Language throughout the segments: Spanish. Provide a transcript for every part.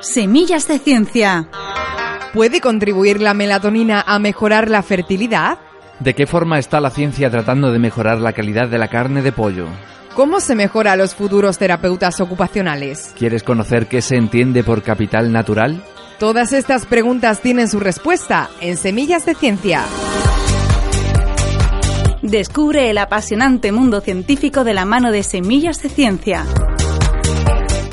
Semillas de ciencia. ¿Puede contribuir la melatonina a mejorar la fertilidad? ¿De qué forma está la ciencia tratando de mejorar la calidad de la carne de pollo? ¿Cómo se mejora a los futuros terapeutas ocupacionales? ¿Quieres conocer qué se entiende por capital natural? Todas estas preguntas tienen su respuesta en Semillas de Ciencia. Descubre el apasionante mundo científico de la mano de Semillas de Ciencia.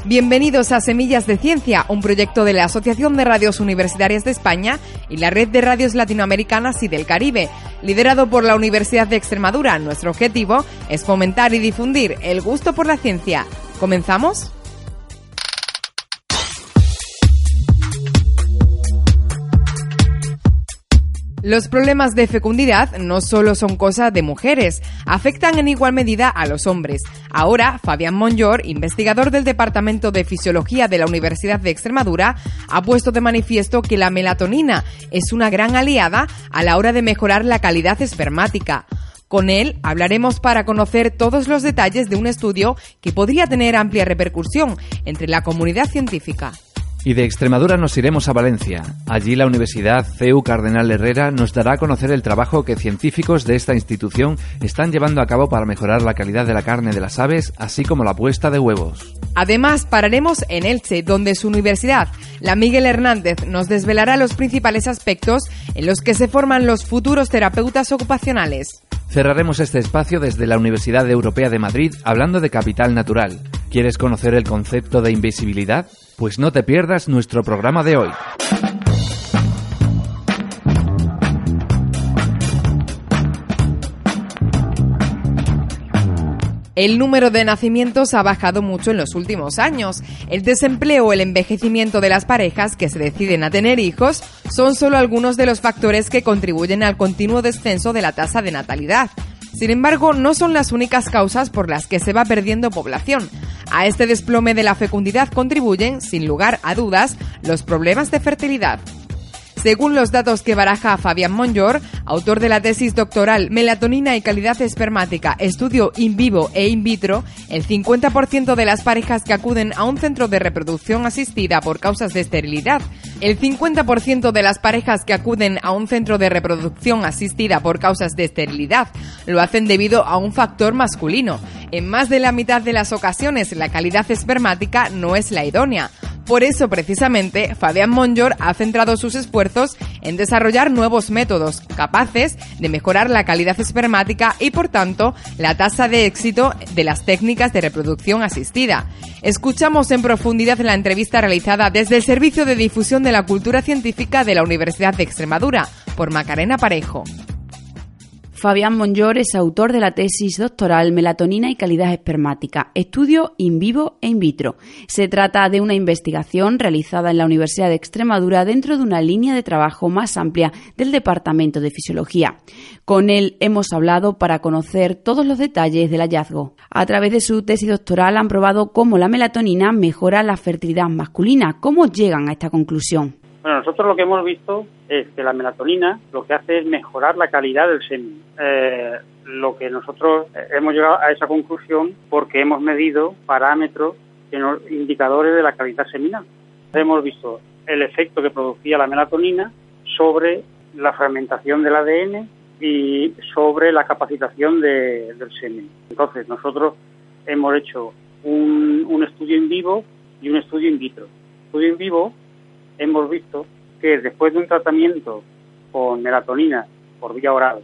Bienvenidos a Semillas de Ciencia, un proyecto de la Asociación de Radios Universitarias de España y la Red de Radios Latinoamericanas y del Caribe, liderado por la Universidad de Extremadura. Nuestro objetivo es fomentar y difundir el gusto por la ciencia. ¿Comenzamos? Los problemas de fecundidad no solo son cosa de mujeres, afectan en igual medida a los hombres. Ahora, Fabián Monjor, investigador del Departamento de Fisiología de la Universidad de Extremadura, ha puesto de manifiesto que la melatonina es una gran aliada a la hora de mejorar la calidad espermática. Con él hablaremos para conocer todos los detalles de un estudio que podría tener amplia repercusión entre la comunidad científica. Y de Extremadura nos iremos a Valencia. Allí la Universidad CEU Cardenal Herrera nos dará a conocer el trabajo que científicos de esta institución están llevando a cabo para mejorar la calidad de la carne de las aves, así como la puesta de huevos. Además, pararemos en Elche, donde su universidad, la Miguel Hernández, nos desvelará los principales aspectos en los que se forman los futuros terapeutas ocupacionales. Cerraremos este espacio desde la Universidad Europea de Madrid hablando de capital natural. ¿Quieres conocer el concepto de invisibilidad? Pues no te pierdas nuestro programa de hoy. El número de nacimientos ha bajado mucho en los últimos años. El desempleo o el envejecimiento de las parejas que se deciden a tener hijos son solo algunos de los factores que contribuyen al continuo descenso de la tasa de natalidad. Sin embargo, no son las únicas causas por las que se va perdiendo población. A este desplome de la fecundidad contribuyen, sin lugar a dudas, los problemas de fertilidad. Según los datos que baraja Fabián Monjor, autor de la tesis doctoral Melatonina y calidad espermática, estudio in vivo e in vitro, el 50% de las parejas que acuden a un centro de reproducción asistida por causas de esterilidad, el 50% de las parejas que acuden a un centro de reproducción asistida por causas de esterilidad lo hacen debido a un factor masculino. En más de la mitad de las ocasiones la calidad espermática no es la idónea. Por eso, precisamente, Fabián Monjor ha centrado sus esfuerzos en desarrollar nuevos métodos capaces de mejorar la calidad espermática y, por tanto, la tasa de éxito de las técnicas de reproducción asistida. Escuchamos en profundidad la entrevista realizada desde el Servicio de Difusión de la Cultura Científica de la Universidad de Extremadura por Macarena Parejo. Fabián Monjor es autor de la tesis doctoral Melatonina y calidad espermática, estudio in vivo e in vitro. Se trata de una investigación realizada en la Universidad de Extremadura dentro de una línea de trabajo más amplia del Departamento de Fisiología. Con él hemos hablado para conocer todos los detalles del hallazgo. A través de su tesis doctoral han probado cómo la melatonina mejora la fertilidad masculina. ¿Cómo llegan a esta conclusión? Bueno, nosotros lo que hemos visto es que la melatonina lo que hace es mejorar la calidad del semen. Eh, lo que nosotros hemos llegado a esa conclusión porque hemos medido parámetros, indicadores de la calidad seminal. Hemos visto el efecto que producía la melatonina sobre la fragmentación del ADN y sobre la capacitación del semen. Entonces, nosotros hemos hecho un, estudio en vivo y un estudio in vitro. Estudio en vivo hemos visto que después de un tratamiento con melatonina por vía oral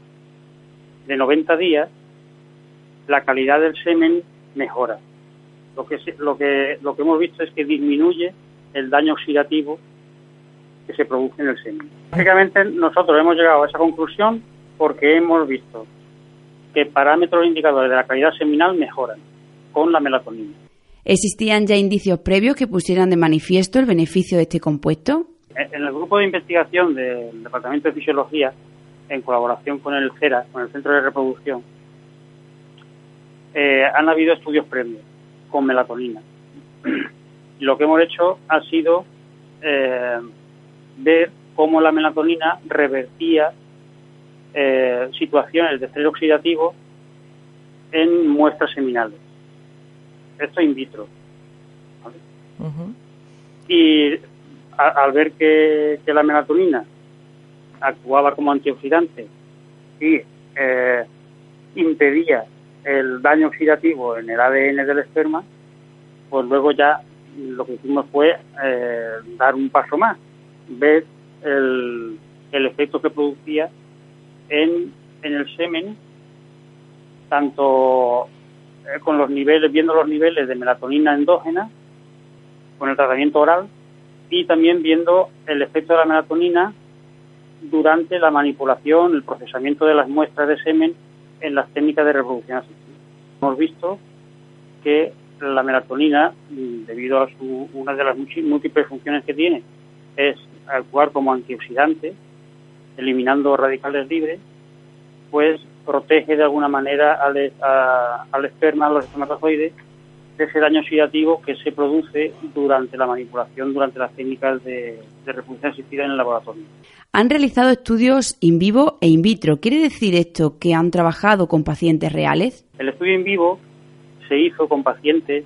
de 90 días, la calidad del semen mejora. Lo que, lo que, lo que hemos visto es que disminuye el daño oxidativo que se produce en el semen. Básicamente nosotros hemos llegado a esa conclusión porque hemos visto que parámetros indicadores de la calidad seminal mejoran con la melatonina. ¿Existían ya indicios previos que pusieran de manifiesto el beneficio de este compuesto? En el grupo de investigación del Departamento de Fisiología, en colaboración con el CERA, con el Centro de Reproducción, eh, han habido estudios previos con melatonina. Lo que hemos hecho ha sido eh, ver cómo la melatonina revertía eh, situaciones de estrés oxidativo en muestras seminales esto in vitro. Y al ver que, la melatonina actuaba como antioxidante y eh, impedía el daño oxidativo en el ADN del esperma, pues luego ya lo que hicimos fue eh, dar un paso más, ver el, el efecto que producía en, en el semen, tanto eh, con los niveles, viendo los niveles de melatonina endógena, con el tratamiento oral, y también viendo el efecto de la melatonina durante la manipulación, el procesamiento de las muestras de semen en las técnicas de reproducción asistida. Hemos visto que la melatonina, debido a su, una de las múltiples funciones que tiene, es actuar como antioxidante, eliminando radicales libres, pues protege de alguna manera al, al esperma, a los espermatozoides, de ese daño oxidativo que se produce durante la manipulación, durante las técnicas de, de reproducción asistida en el laboratorio. Han realizado estudios in vivo e in vitro. ¿Quiere decir esto que han trabajado con pacientes reales? El estudio in vivo se hizo con pacientes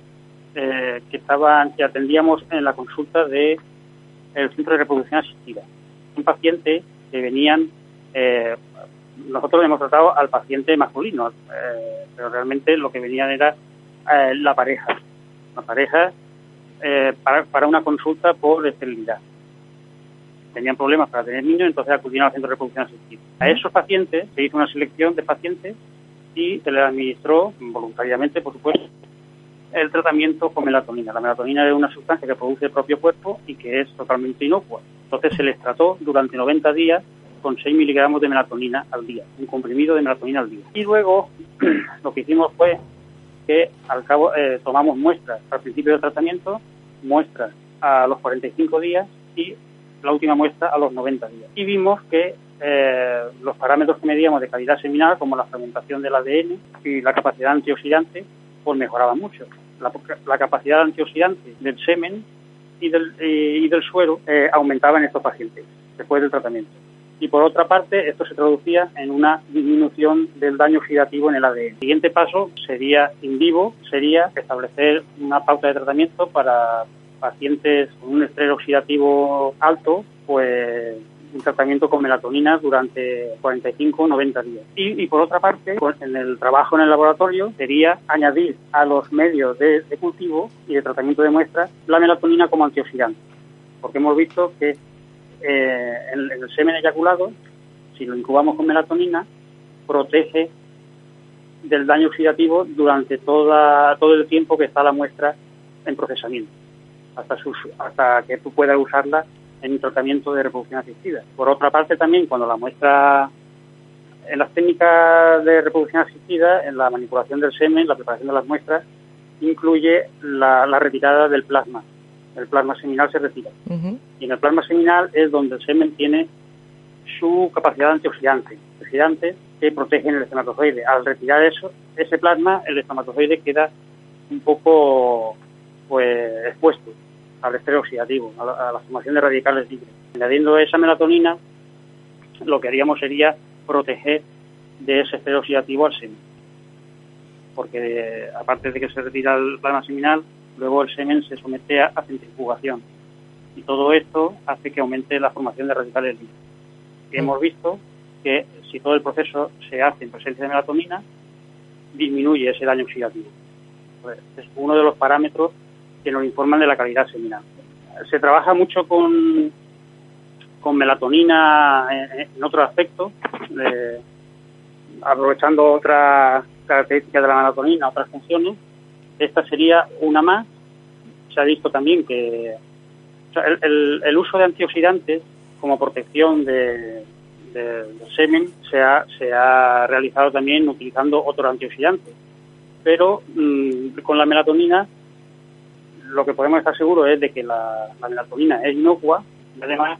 eh, que estaban que atendíamos en la consulta de el centro de reproducción asistida. Un paciente que venían eh, nosotros hemos tratado al paciente masculino, eh, pero realmente lo que venían era la pareja, la pareja para, para una consulta por esterilidad tenían problemas para tener niños, entonces acudieron al centro de reproducción asistida. A esos pacientes se hizo una selección de pacientes y se les administró, voluntariamente por supuesto, el tratamiento con melatonina. La melatonina es una sustancia que produce el propio cuerpo y que es totalmente inocua. Entonces se les trató durante 90 días con 6 miligramos de melatonina al día, un comprimido de melatonina al día. Y luego lo que hicimos fue que al cabo eh, tomamos muestras al principio del tratamiento, muestras a los 45 días y la última muestra a los 90 días. Y vimos que eh, los parámetros que medíamos de calidad seminal, como la fragmentación del ADN y la capacidad antioxidante, pues mejoraban mucho. La, capacidad antioxidante del semen y del, y del suero eh, aumentaba en estos pacientes después del tratamiento. Y por otra parte, esto se traducía en una disminución del daño oxidativo en el ADN. El siguiente paso sería in vivo, sería establecer una pauta de tratamiento para pacientes con un estrés oxidativo alto, pues un tratamiento con melatonina durante 45 90 días. Y, por otra parte, en el trabajo en el laboratorio sería añadir a los medios de, cultivo y de tratamiento de muestras la melatonina como antioxidante. Porque hemos visto que eh, el, semen eyaculado, si lo incubamos con melatonina, protege del daño oxidativo durante toda, todo el tiempo que está la muestra en procesamiento hasta, hasta que tú puedas usarla en un tratamiento de reproducción asistida. Por otra parte, también cuando la muestra, en las técnicas de reproducción asistida, en la manipulación del semen, la preparación de las muestras, incluye la, retirada del plasma. El plasma seminal se retira. Y en el plasma seminal es donde el semen tiene su capacidad antioxidante, antioxidantes que protegen el espermatozoide. Al retirar eso, ese plasma, el espermatozoide queda un poco pues expuesto al estrés oxidativo, a la, formación de radicales libres. Añadiendo esa melatonina, lo que haríamos sería proteger de ese estrés oxidativo al semen. Porque aparte de que se retira el plasma seminal, luego el semen se somete a, centrifugación. Y todo esto hace que aumente la formación de radicales libres. Y hemos visto que si todo el proceso se hace en presencia de melatonina, disminuye ese daño oxidativo. Es uno de los parámetros que nos informan de la calidad seminal. Se trabaja mucho con, con melatonina en, otro aspecto, aprovechando otras características de la melatonina, otras funciones. Esta sería una más. Se ha visto también que el, uso de antioxidantes como protección de, del semen se ha, se ha realizado también utilizando otros antioxidantes. Pero mm, con la melatonina lo que podemos estar seguros es de que la, melatonina es inocua además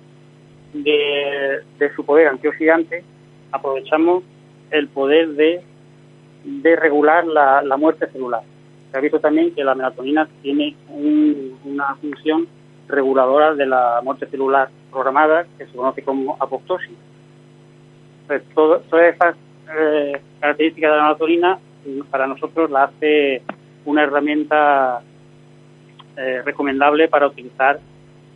de, su poder antioxidante aprovechamos el poder de, de regular la, muerte celular. Se ha visto también que la melatonina tiene una función reguladora de la muerte celular programada que se conoce como apoptosis. Pues todas estas eh, características de la melatonina para nosotros la hace una herramienta eh, recomendable para utilizar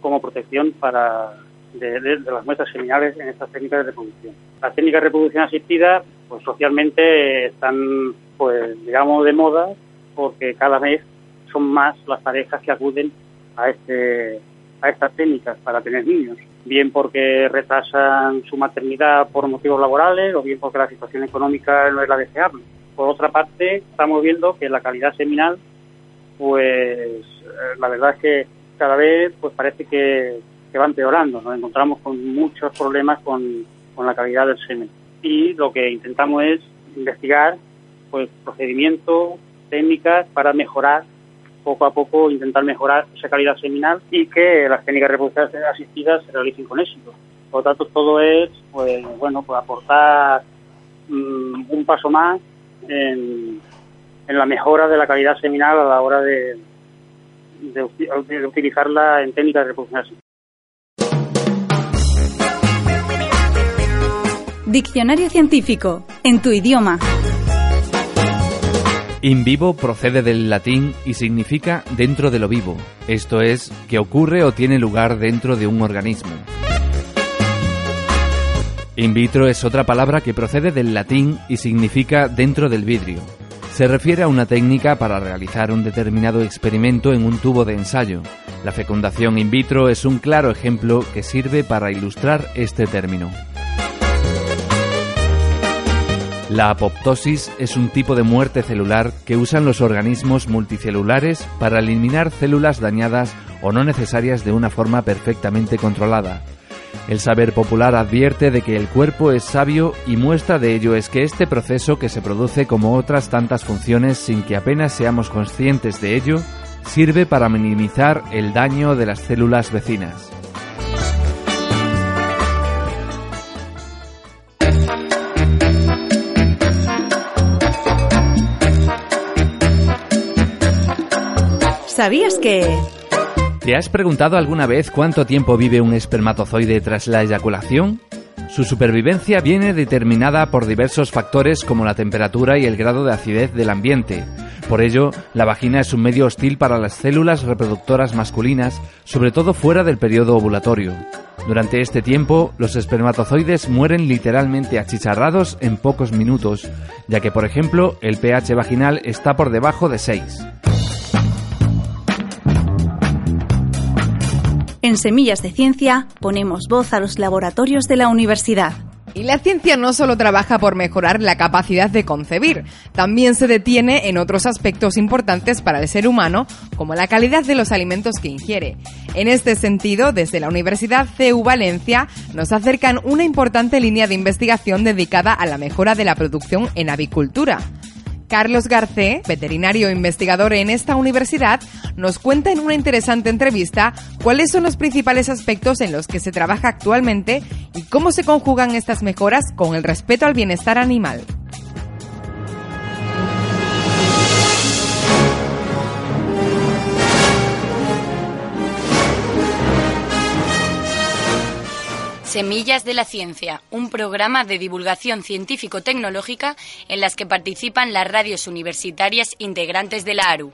como protección para de, las muestras seminales en estas técnicas de reproducción. Las técnicas de reproducción asistida, pues socialmente están, pues digamos, de moda porque cada vez son más las parejas que acuden a este a estas técnicas para tener niños, bien porque retrasan su maternidad por motivos laborales o bien porque la situación económica no es la deseable. Por otra parte, estamos viendo que la calidad seminal, pues eh, la verdad es que cada vez pues parece que, va empeorando. Nos encontramos con muchos problemas con, con la calidad del semen. Y lo que intentamos es investigar pues procedimientos, técnicas para mejorar poco a poco intentar mejorar esa calidad seminal y que las técnicas reproductivas asistidas se realicen con éxito. Por lo tanto, todo es, pues, bueno, pues aportar mm, un paso más en, la mejora de la calidad seminal a la hora de, de, utilizarla en técnicas de reproducción asistida. Diccionario científico, en tu idioma. In vivo procede del latín y significa dentro de lo vivo, esto es, que ocurre o tiene lugar dentro de un organismo. In vitro es otra palabra que procede del latín y significa dentro del vidrio. Se refiere a una técnica para realizar un determinado experimento en un tubo de ensayo. La fecundación in vitro es un claro ejemplo que sirve para ilustrar este término. La apoptosis es un tipo de muerte celular que usan los organismos multicelulares para eliminar células dañadas o no necesarias de una forma perfectamente controlada. El saber popular advierte de que el cuerpo es sabio y muestra de ello es que este proceso que se produce como otras tantas funciones sin que apenas seamos conscientes de ello, sirve para minimizar el daño de las células vecinas. ¿Sabías que... ¿Te has preguntado alguna vez cuánto tiempo vive un espermatozoide tras la eyaculación? Su supervivencia viene determinada por diversos factores como la temperatura y el grado de acidez del ambiente. Por ello, la vagina es un medio hostil para las células reproductoras masculinas, sobre todo fuera del periodo ovulatorio. Durante este tiempo, los espermatozoides mueren literalmente achicharrados en pocos minutos, ya que, por ejemplo, el pH vaginal está por debajo de 6. En Semillas de Ciencia ponemos voz a los laboratorios de la universidad. Y la ciencia no solo trabaja por mejorar la capacidad de concebir, también se detiene en otros aspectos importantes para el ser humano, como la calidad de los alimentos que ingiere. En este sentido, desde la Universidad CEU Valencia nos acercan una importante línea de investigación dedicada a la mejora de la producción en avicultura. Carlos Garcé, veterinario e investigador en esta universidad, nos cuenta en una interesante entrevista cuáles son los principales aspectos en los que se trabaja actualmente y cómo se conjugan estas mejoras con el respeto al bienestar animal. Semillas de la Ciencia, un programa de divulgación científico-tecnológica en las que participan las radios universitarias integrantes de la ARU.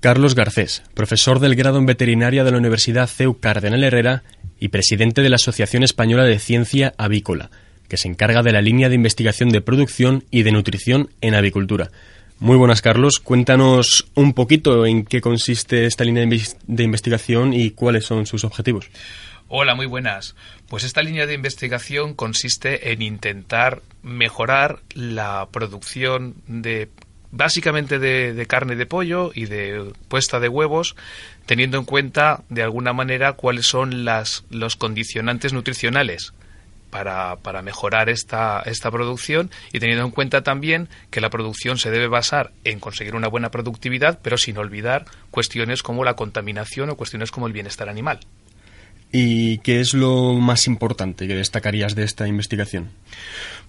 Carlos Garcés, profesor del grado en veterinaria de la Universidad CEU Cardenal Herrera y presidente de la Asociación Española de Ciencia Avícola que se encarga de la línea de investigación de producción y de nutrición en avicultura. Muy buenas, Carlos. Cuéntanos un poquito en qué consiste esta línea de investigación y cuáles son sus objetivos. Hola, muy buenas. Pues esta línea de investigación consiste en intentar mejorar la producción de básicamente de, carne de pollo y de puesta de huevos, teniendo en cuenta de alguna manera cuáles son los condicionantes nutricionales para, para mejorar esta, esta producción y teniendo en cuenta también que la producción se debe basar en conseguir una buena productividad, pero sin olvidar cuestiones como la contaminación o cuestiones como el bienestar animal. ¿Y qué es lo más importante que destacarías de esta investigación?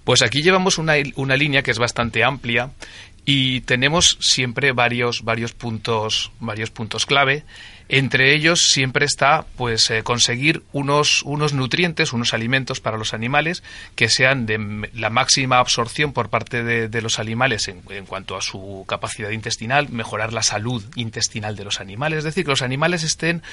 Pues aquí llevamos una, una línea que es bastante amplia y tenemos siempre varios, varios, puntos, varios puntos clave Entre ellos siempre está pues eh, conseguir unos, unos nutrientes, unos alimentos para los animales que sean de la máxima absorción por parte de, los animales en, cuanto a su capacidad intestinal, mejorar la salud intestinal de los animales, es decir, que los animales estén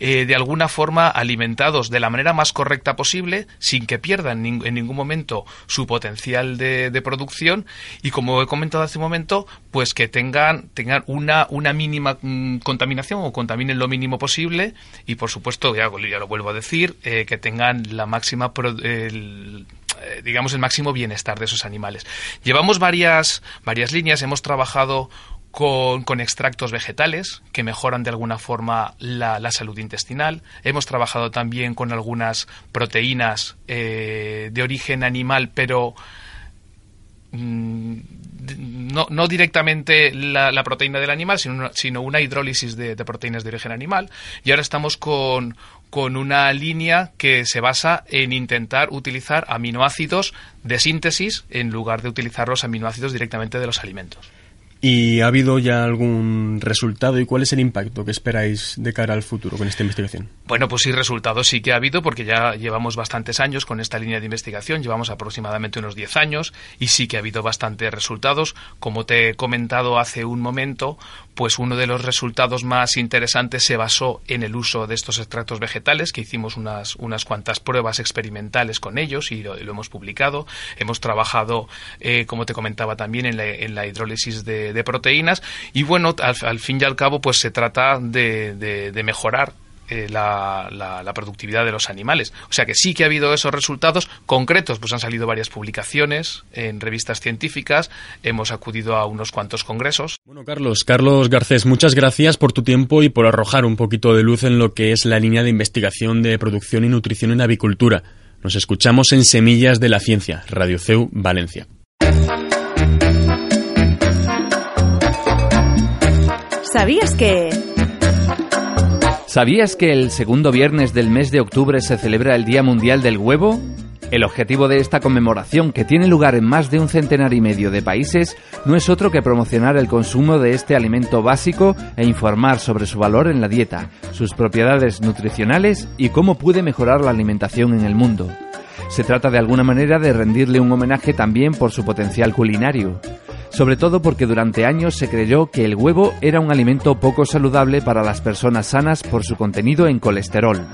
eh, de alguna forma alimentados de la manera más correcta posible, sin que pierdan en ningún momento su potencial de, de producción. Y como he comentado hace un momento, pues que tengan, tengan una, una mínima mm, contaminación o contaminen lo mínimo posible y por supuesto, ya, ya lo vuelvo a decir, eh, que tengan la máxima eh, digamos el máximo bienestar de esos animales. Llevamos varias varias líneas, hemos trabajado con, con, extractos vegetales que mejoran de alguna forma la, la salud intestinal. Hemos trabajado también con algunas proteínas eh, de origen animal, pero no, no directamente la, proteína del animal, sino una, sino una hidrólisis de, proteínas de origen animal. Y ahora estamos con, con una línea que se basa en intentar utilizar aminoácidos de síntesis en lugar de utilizar los aminoácidos directamente de los alimentos. ¿Y ha habido ya algún resultado y cuál es el impacto que esperáis de cara al futuro con esta investigación? Bueno, pues sí, resultados sí que ha habido porque ya llevamos bastantes años con esta línea de investigación, llevamos aproximadamente unos 10 años y sí que ha habido bastantes resultados. Como te he comentado hace un momento, pues uno de los resultados más interesantes se basó en el uso de estos extractos vegetales, que hicimos unas, unas cuantas pruebas experimentales con ellos y lo, hemos publicado. Hemos trabajado, eh, como te comentaba también, en la, en la hidrólisis de, proteínas y bueno, al, fin y al cabo, pues se trata de, de mejorar eh, la, la, productividad de los animales. O sea que sí que ha habido esos resultados concretos, pues han salido varias publicaciones en revistas científicas, hemos acudido a unos cuantos congresos. Bueno, Carlos, Carlos Garcés, muchas gracias por tu tiempo y por arrojar un poquito de luz en lo que es la línea de investigación de producción y nutrición en avicultura. Nos escuchamos en Semillas de la Ciencia, Radio CEU, Valencia. ¿Sabías que... ¿Sabías que el segundo viernes del mes de octubre se celebra el Día Mundial del Huevo? El objetivo de esta conmemoración, que tiene lugar en más de un centenar y medio de países, no es otro que promocionar el consumo de este alimento básico e informar sobre su valor en la dieta, sus propiedades nutricionales y cómo puede mejorar la alimentación en el mundo. Se trata de alguna manera de rendirle un homenaje también por su potencial culinario sobre todo porque durante años se creyó que el huevo era un alimento poco saludable para las personas sanas por su contenido en colesterol.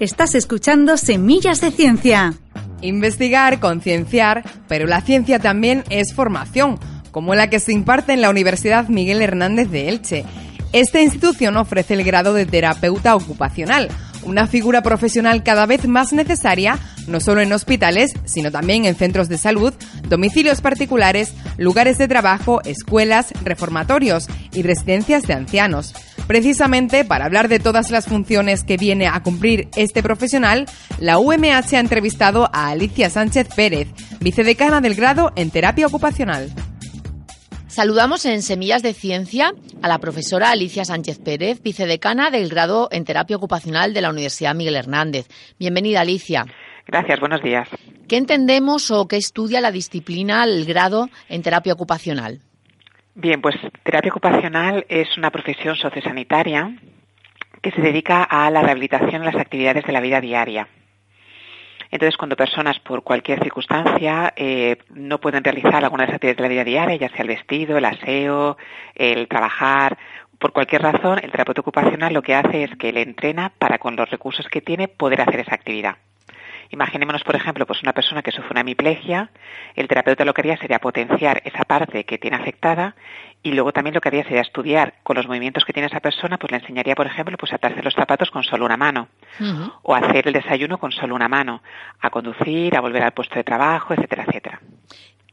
Estás escuchando Semillas de Ciencia. Investigar, concienciar, pero la ciencia también es formación, como la que se imparte en la Universidad Miguel Hernández de Elche. Esta institución ofrece el grado de terapeuta ocupacional, una figura profesional cada vez más necesaria, no solo en hospitales, sino también en centros de salud, domicilios particulares, lugares de trabajo, escuelas, reformatorios y residencias de ancianos. Precisamente para hablar de todas las funciones que viene a cumplir este profesional, la UMH ha entrevistado a Alicia Sánchez Pérez, vicedecana del grado en terapia ocupacional. Saludamos en Semillas de Ciencia a la profesora Alicia Sánchez Pérez, vicedecana del grado en terapia ocupacional de la Universidad Miguel Hernández. Bienvenida, Alicia. Gracias, buenos días. ¿Qué entendemos o qué estudia la disciplina, el grado en terapia ocupacional? Bien, pues terapia ocupacional es una profesión sociosanitaria que se dedica a la rehabilitación en las actividades de la vida diaria. Entonces, cuando personas por cualquier circunstancia eh, no pueden realizar alguna de las actividades de la vida diaria, ya sea el vestido, el aseo, el trabajar, por cualquier razón, el terapeuta ocupacional lo que hace es que le entrena para con los recursos que tiene poder hacer esa actividad. Imaginémonos, por ejemplo, pues una persona que sufre una hemiplegia, el terapeuta lo que haría sería potenciar esa parte que tiene afectada y luego también lo que haría sería estudiar con los movimientos que tiene esa persona, pues le enseñaría, por ejemplo, pues a atarse los zapatos con solo una mano o hacer el desayuno con solo una mano, a conducir, a volver al puesto de trabajo, etcétera, etcétera.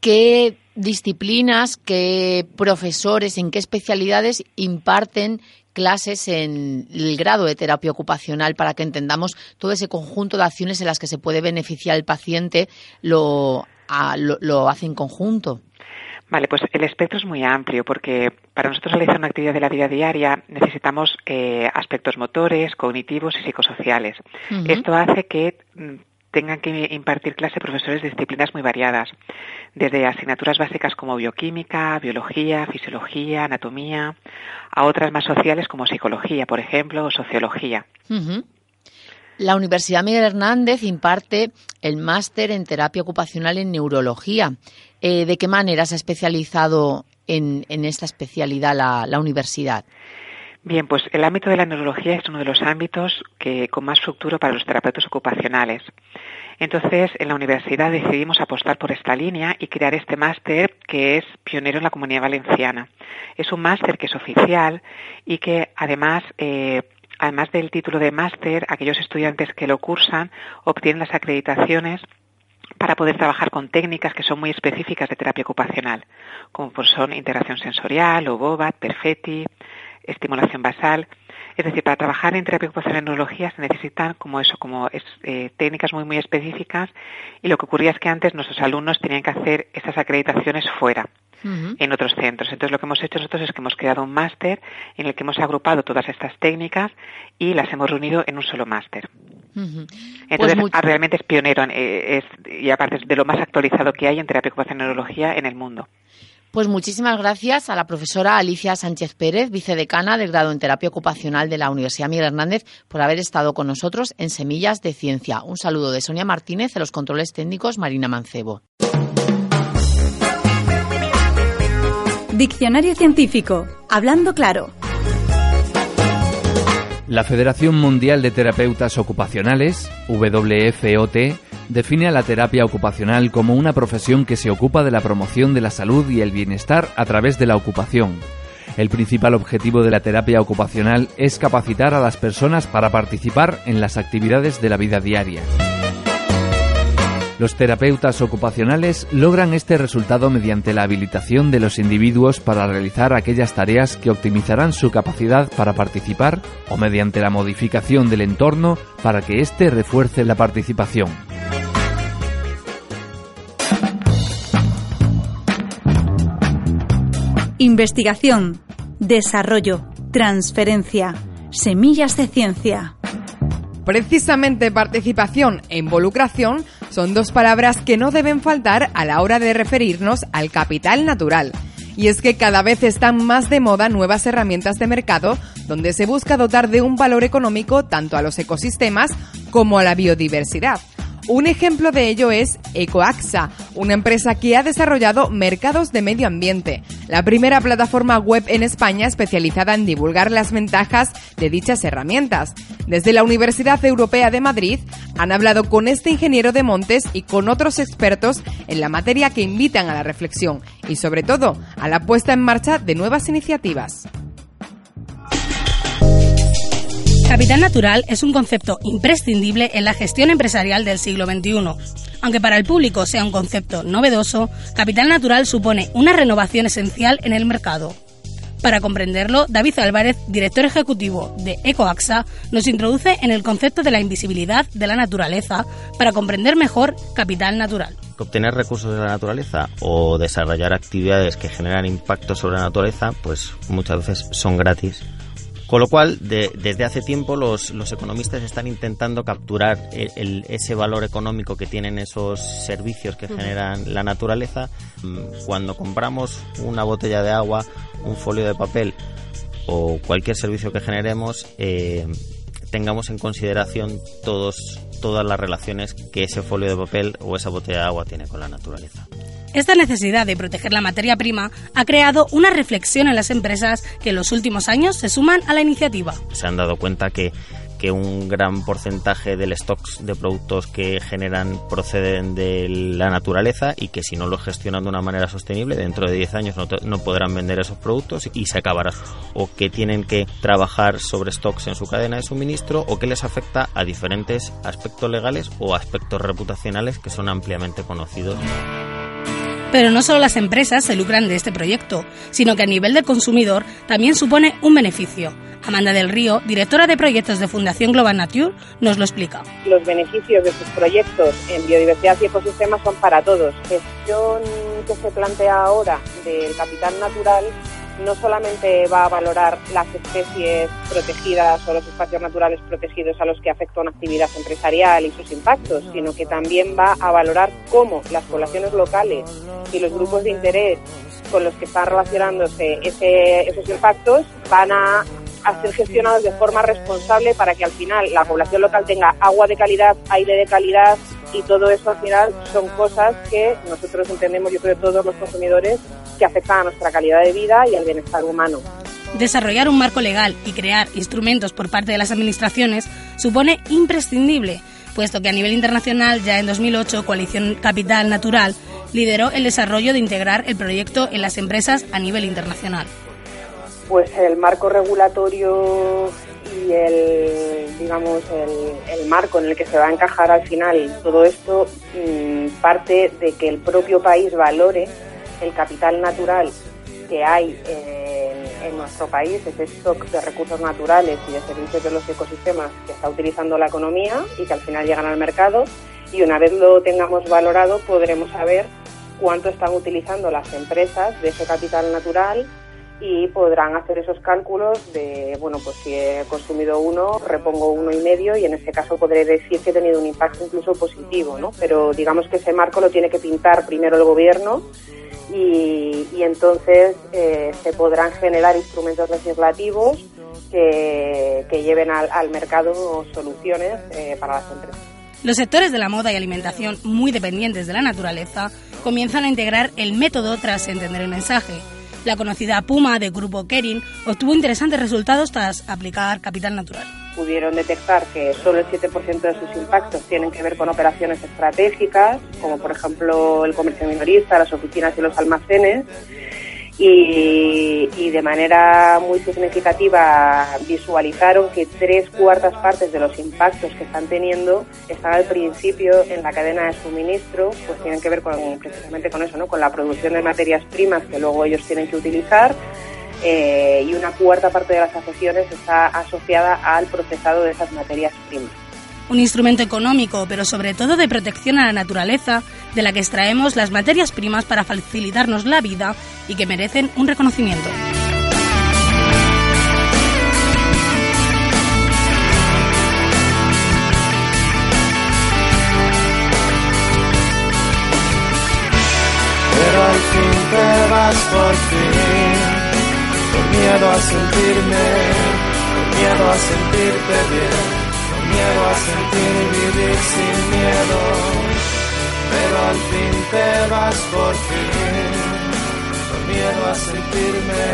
¿Qué disciplinas, qué profesores, en qué especialidades imparten clases en el grado de terapia ocupacional para que entendamos todo ese conjunto de acciones en las que se puede beneficiar el paciente, lo, lo, hace en conjunto. Vale, pues el espectro es muy amplio porque para nosotros realizar una actividad de la vida diaria necesitamos eh, aspectos motores, cognitivos y psicosociales. Esto hace que mm, tengan que impartir clase profesores de disciplinas muy variadas, desde asignaturas básicas como bioquímica, biología, fisiología, anatomía, a otras más sociales como psicología, por ejemplo, o sociología. La Universidad Miguel Hernández imparte el máster en terapia ocupacional en neurología. Eh, ¿De qué manera se ha especializado en, esta especialidad la, universidad? Bien, pues el ámbito de la neurología es uno de los ámbitos que con más futuro para los terapeutas ocupacionales. Entonces, en la universidad decidimos apostar por esta línea y crear este máster que es pionero en la comunidad valenciana. Es un máster que es oficial y que además eh, además del título de máster, aquellos estudiantes que lo cursan obtienen las acreditaciones para poder trabajar con técnicas que son muy específicas de terapia ocupacional, como pues son integración sensorial, o Perfetti, estimulación basal. Es decir, para trabajar en terapia ocupacional en neurología se necesitan como eso, como eh, técnicas muy muy específicas y lo que ocurría es que antes nuestros alumnos tenían que hacer estas acreditaciones fuera en otros centros. Entonces lo que hemos hecho nosotros es que hemos creado un máster en el que hemos agrupado todas estas técnicas y las hemos reunido en un solo máster. Entonces pues realmente es pionero eh, y aparte es de lo más actualizado que hay en terapia ocupacional neurología en el mundo. Pues muchísimas gracias a la profesora Alicia Sánchez Pérez, vicedecana del grado en terapia ocupacional de la Universidad Miguel Hernández, por haber estado con nosotros en Semillas de Ciencia. Un saludo de Sonia Martínez, de los controles técnicos Marina Mancebo. Diccionario científico. Hablando claro. La Federación Mundial de Terapeutas Ocupacionales, WFOT, define a la terapia ocupacional como una profesión que se ocupa de la promoción de la salud y el bienestar a través de la ocupación. El principal objetivo de la terapia ocupacional es capacitar a las personas para participar en las actividades de la vida diaria. Los terapeutas ocupacionales logran este resultado mediante la habilitación de los individuos para realizar aquellas tareas que optimizarán su capacidad para participar o mediante la modificación del entorno para que éste refuerce la participación. Investigación, desarrollo, transferencia, semillas de ciencia. Precisamente participación e involucración son dos palabras que no deben faltar a la hora de referirnos al capital natural. Y es que cada vez están más de moda nuevas herramientas de mercado donde se busca dotar de un valor económico tanto a los ecosistemas como a la biodiversidad. Un ejemplo de ello es Ecoaxa, una empresa que ha desarrollado mercados de medio ambiente, la primera plataforma web en España especializada en divulgar las ventajas de dichas herramientas. Desde la Universidad Europea de Madrid han hablado con este ingeniero de montes y con otros expertos en la materia que invitan a la reflexión y sobre todo a la puesta en marcha de nuevas iniciativas. Capital natural es un concepto imprescindible en la gestión empresarial del siglo XXI. Aunque para el público sea un concepto novedoso, capital natural supone una renovación esencial en el mercado. Para comprenderlo, David Álvarez, director ejecutivo de EcoAXA, nos introduce en el concepto de la invisibilidad de la naturaleza para comprender mejor capital natural. Obtener recursos de la naturaleza o desarrollar actividades que generan impacto sobre la naturaleza, pues muchas veces son gratis con lo cual, desde hace tiempo los, economistas están intentando capturar ese valor económico que tienen esos servicios que generan la naturaleza. Mm, cuando compramos una botella de agua, un folio de papel o cualquier servicio que generemos, eh, tengamos en consideración todos, todas las relaciones que ese folio de papel o esa botella de agua tiene con la naturaleza. Esta necesidad de proteger la materia prima ha creado una reflexión en las empresas que en los últimos años se suman a la iniciativa. Se han dado cuenta que que un gran porcentaje del stocks de productos que generan proceden de la naturaleza y que si no lo gestionan de una manera sostenible, dentro de 10 años no, podrán vender esos productos y se acabará. O que tienen que trabajar sobre stocks en su cadena de suministro o que les afecta a diferentes aspectos legales o aspectos reputacionales que son ampliamente conocidos. Pero no solo las empresas se lucran de este proyecto, sino que a nivel del consumidor también supone un beneficio. Amanda del Río, directora de proyectos de Fundación Global Nature, nos lo explica. Los beneficios de sus proyectos en biodiversidad y ecosistemas son para todos. La gestión que se plantea ahora del capital natural no solamente va a valorar las especies protegidas o los espacios naturales protegidos a los que afecta una actividad empresarial y sus impactos, sino que también va a valorar cómo las poblaciones locales y los grupos de interés con los que están relacionándose esos impactos van a, a ser gestionados de forma responsable para que al final la población local tenga agua de calidad, aire de calidad y todo eso al final son cosas que nosotros entendemos, yo creo todos los consumidores, que afectan a nuestra calidad de vida y al bienestar humano. Desarrollar un marco legal y crear instrumentos por parte de las administraciones supone imprescindible, puesto que a nivel internacional ya en 2008 Coalición Capital Natural lideró el desarrollo de integrar el proyecto en las empresas a nivel internacional. Pues el marco regulatorio y el digamos el, marco en el que se va a encajar al final todo esto mm, parte de que el propio país valore el capital natural que hay en, nuestro país, ese stock de recursos naturales y de servicios de los ecosistemas que está utilizando la economía y que al final llegan al mercado. Y una vez lo tengamos valorado, podremos saber cuánto están utilizando las empresas de ese capital natural y podrán hacer esos cálculos de, bueno, pues si he consumido uno, repongo uno y medio y en ese caso podré decir que he tenido un impacto incluso positivo, ¿no? Pero digamos que ese marco lo tiene que pintar primero el gobierno y, entonces eh, se podrán generar instrumentos legislativos que, lleven al, mercado soluciones eh, para las empresas. Los sectores de la moda y alimentación, muy dependientes de la naturaleza, comienzan a integrar el método tras entender el mensaje. La conocida Puma de Grupo Kering obtuvo interesantes resultados tras aplicar capital natural. Pudieron detectar que solo el 7% de sus impactos tienen que ver con operaciones estratégicas, como por ejemplo el comercio minorista, las oficinas y los almacenes, y, de manera muy significativa visualizaron que tres cuartas partes de los impactos que están teniendo están al principio en la cadena de suministro, pues tienen que ver con, precisamente con eso, ¿no? con la producción de materias primas que luego ellos tienen que utilizar eh, y una cuarta parte de las afecciones está asociada al procesado de esas materias primas. Un instrumento económico, pero sobre todo de protección a la naturaleza, de la que extraemos las materias primas para facilitarnos la vida y que merecen un reconocimiento. Miedo a sentir vivir sin miedo, pero al fin te vas por fin, con miedo a sentirme,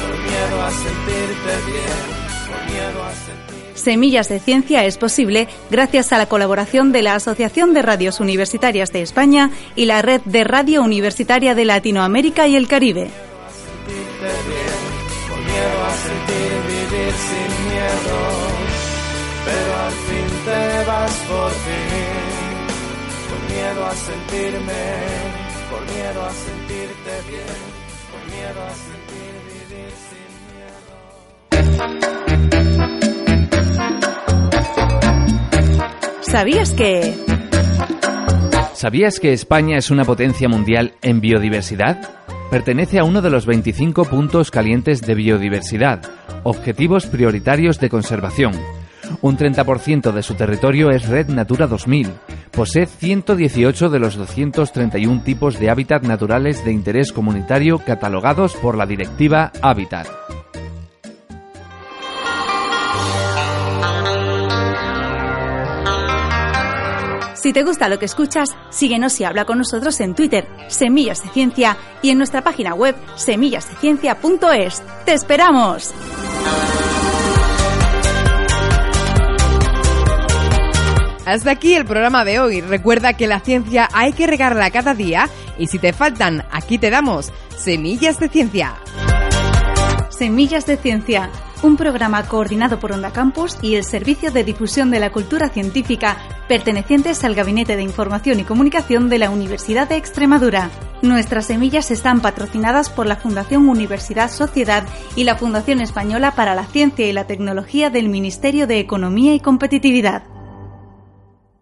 con miedo a sentirte bien, con miedo a sentir... Semillas de Ciencia es posible gracias a la colaboración de la Asociación de Radios Universitarias de España y la Red de Radio Universitaria de Latinoamérica y el Caribe. Miedo a sentir vivir sin miedo, pero al fin te vas por fin, con miedo a sentirme, por miedo a sentirte bien, por miedo a sentir vivir sin miedo. ¿Sabías que... ¿Sabías que España es una potencia mundial en biodiversidad? pertenece a uno de los 25 puntos calientes de biodiversidad, objetivos prioritarios de conservación. Un 30% de su territorio es Red Natura 2000. Posee 118 de los 231 tipos de hábitat naturales de interés comunitario catalogados por la Directiva Hábitat. Si te gusta lo que escuchas, síguenos y habla con nosotros en Twitter, Semillas de Ciencia, y en nuestra página web, semillasdeciencia.es. ¡Te esperamos! Hasta aquí el programa de hoy. Recuerda que la ciencia hay que regarla cada día y si te faltan, aquí te damos Semillas de Ciencia. Semillas de Ciencia un programa coordinado por Onda Campus y el Servicio de Difusión de la Cultura Científica, pertenecientes al Gabinete de Información y Comunicación de la Universidad de Extremadura. Nuestras semillas están patrocinadas por la Fundación Universidad Sociedad y la Fundación Española para la Ciencia y la Tecnología del Ministerio de Economía y Competitividad.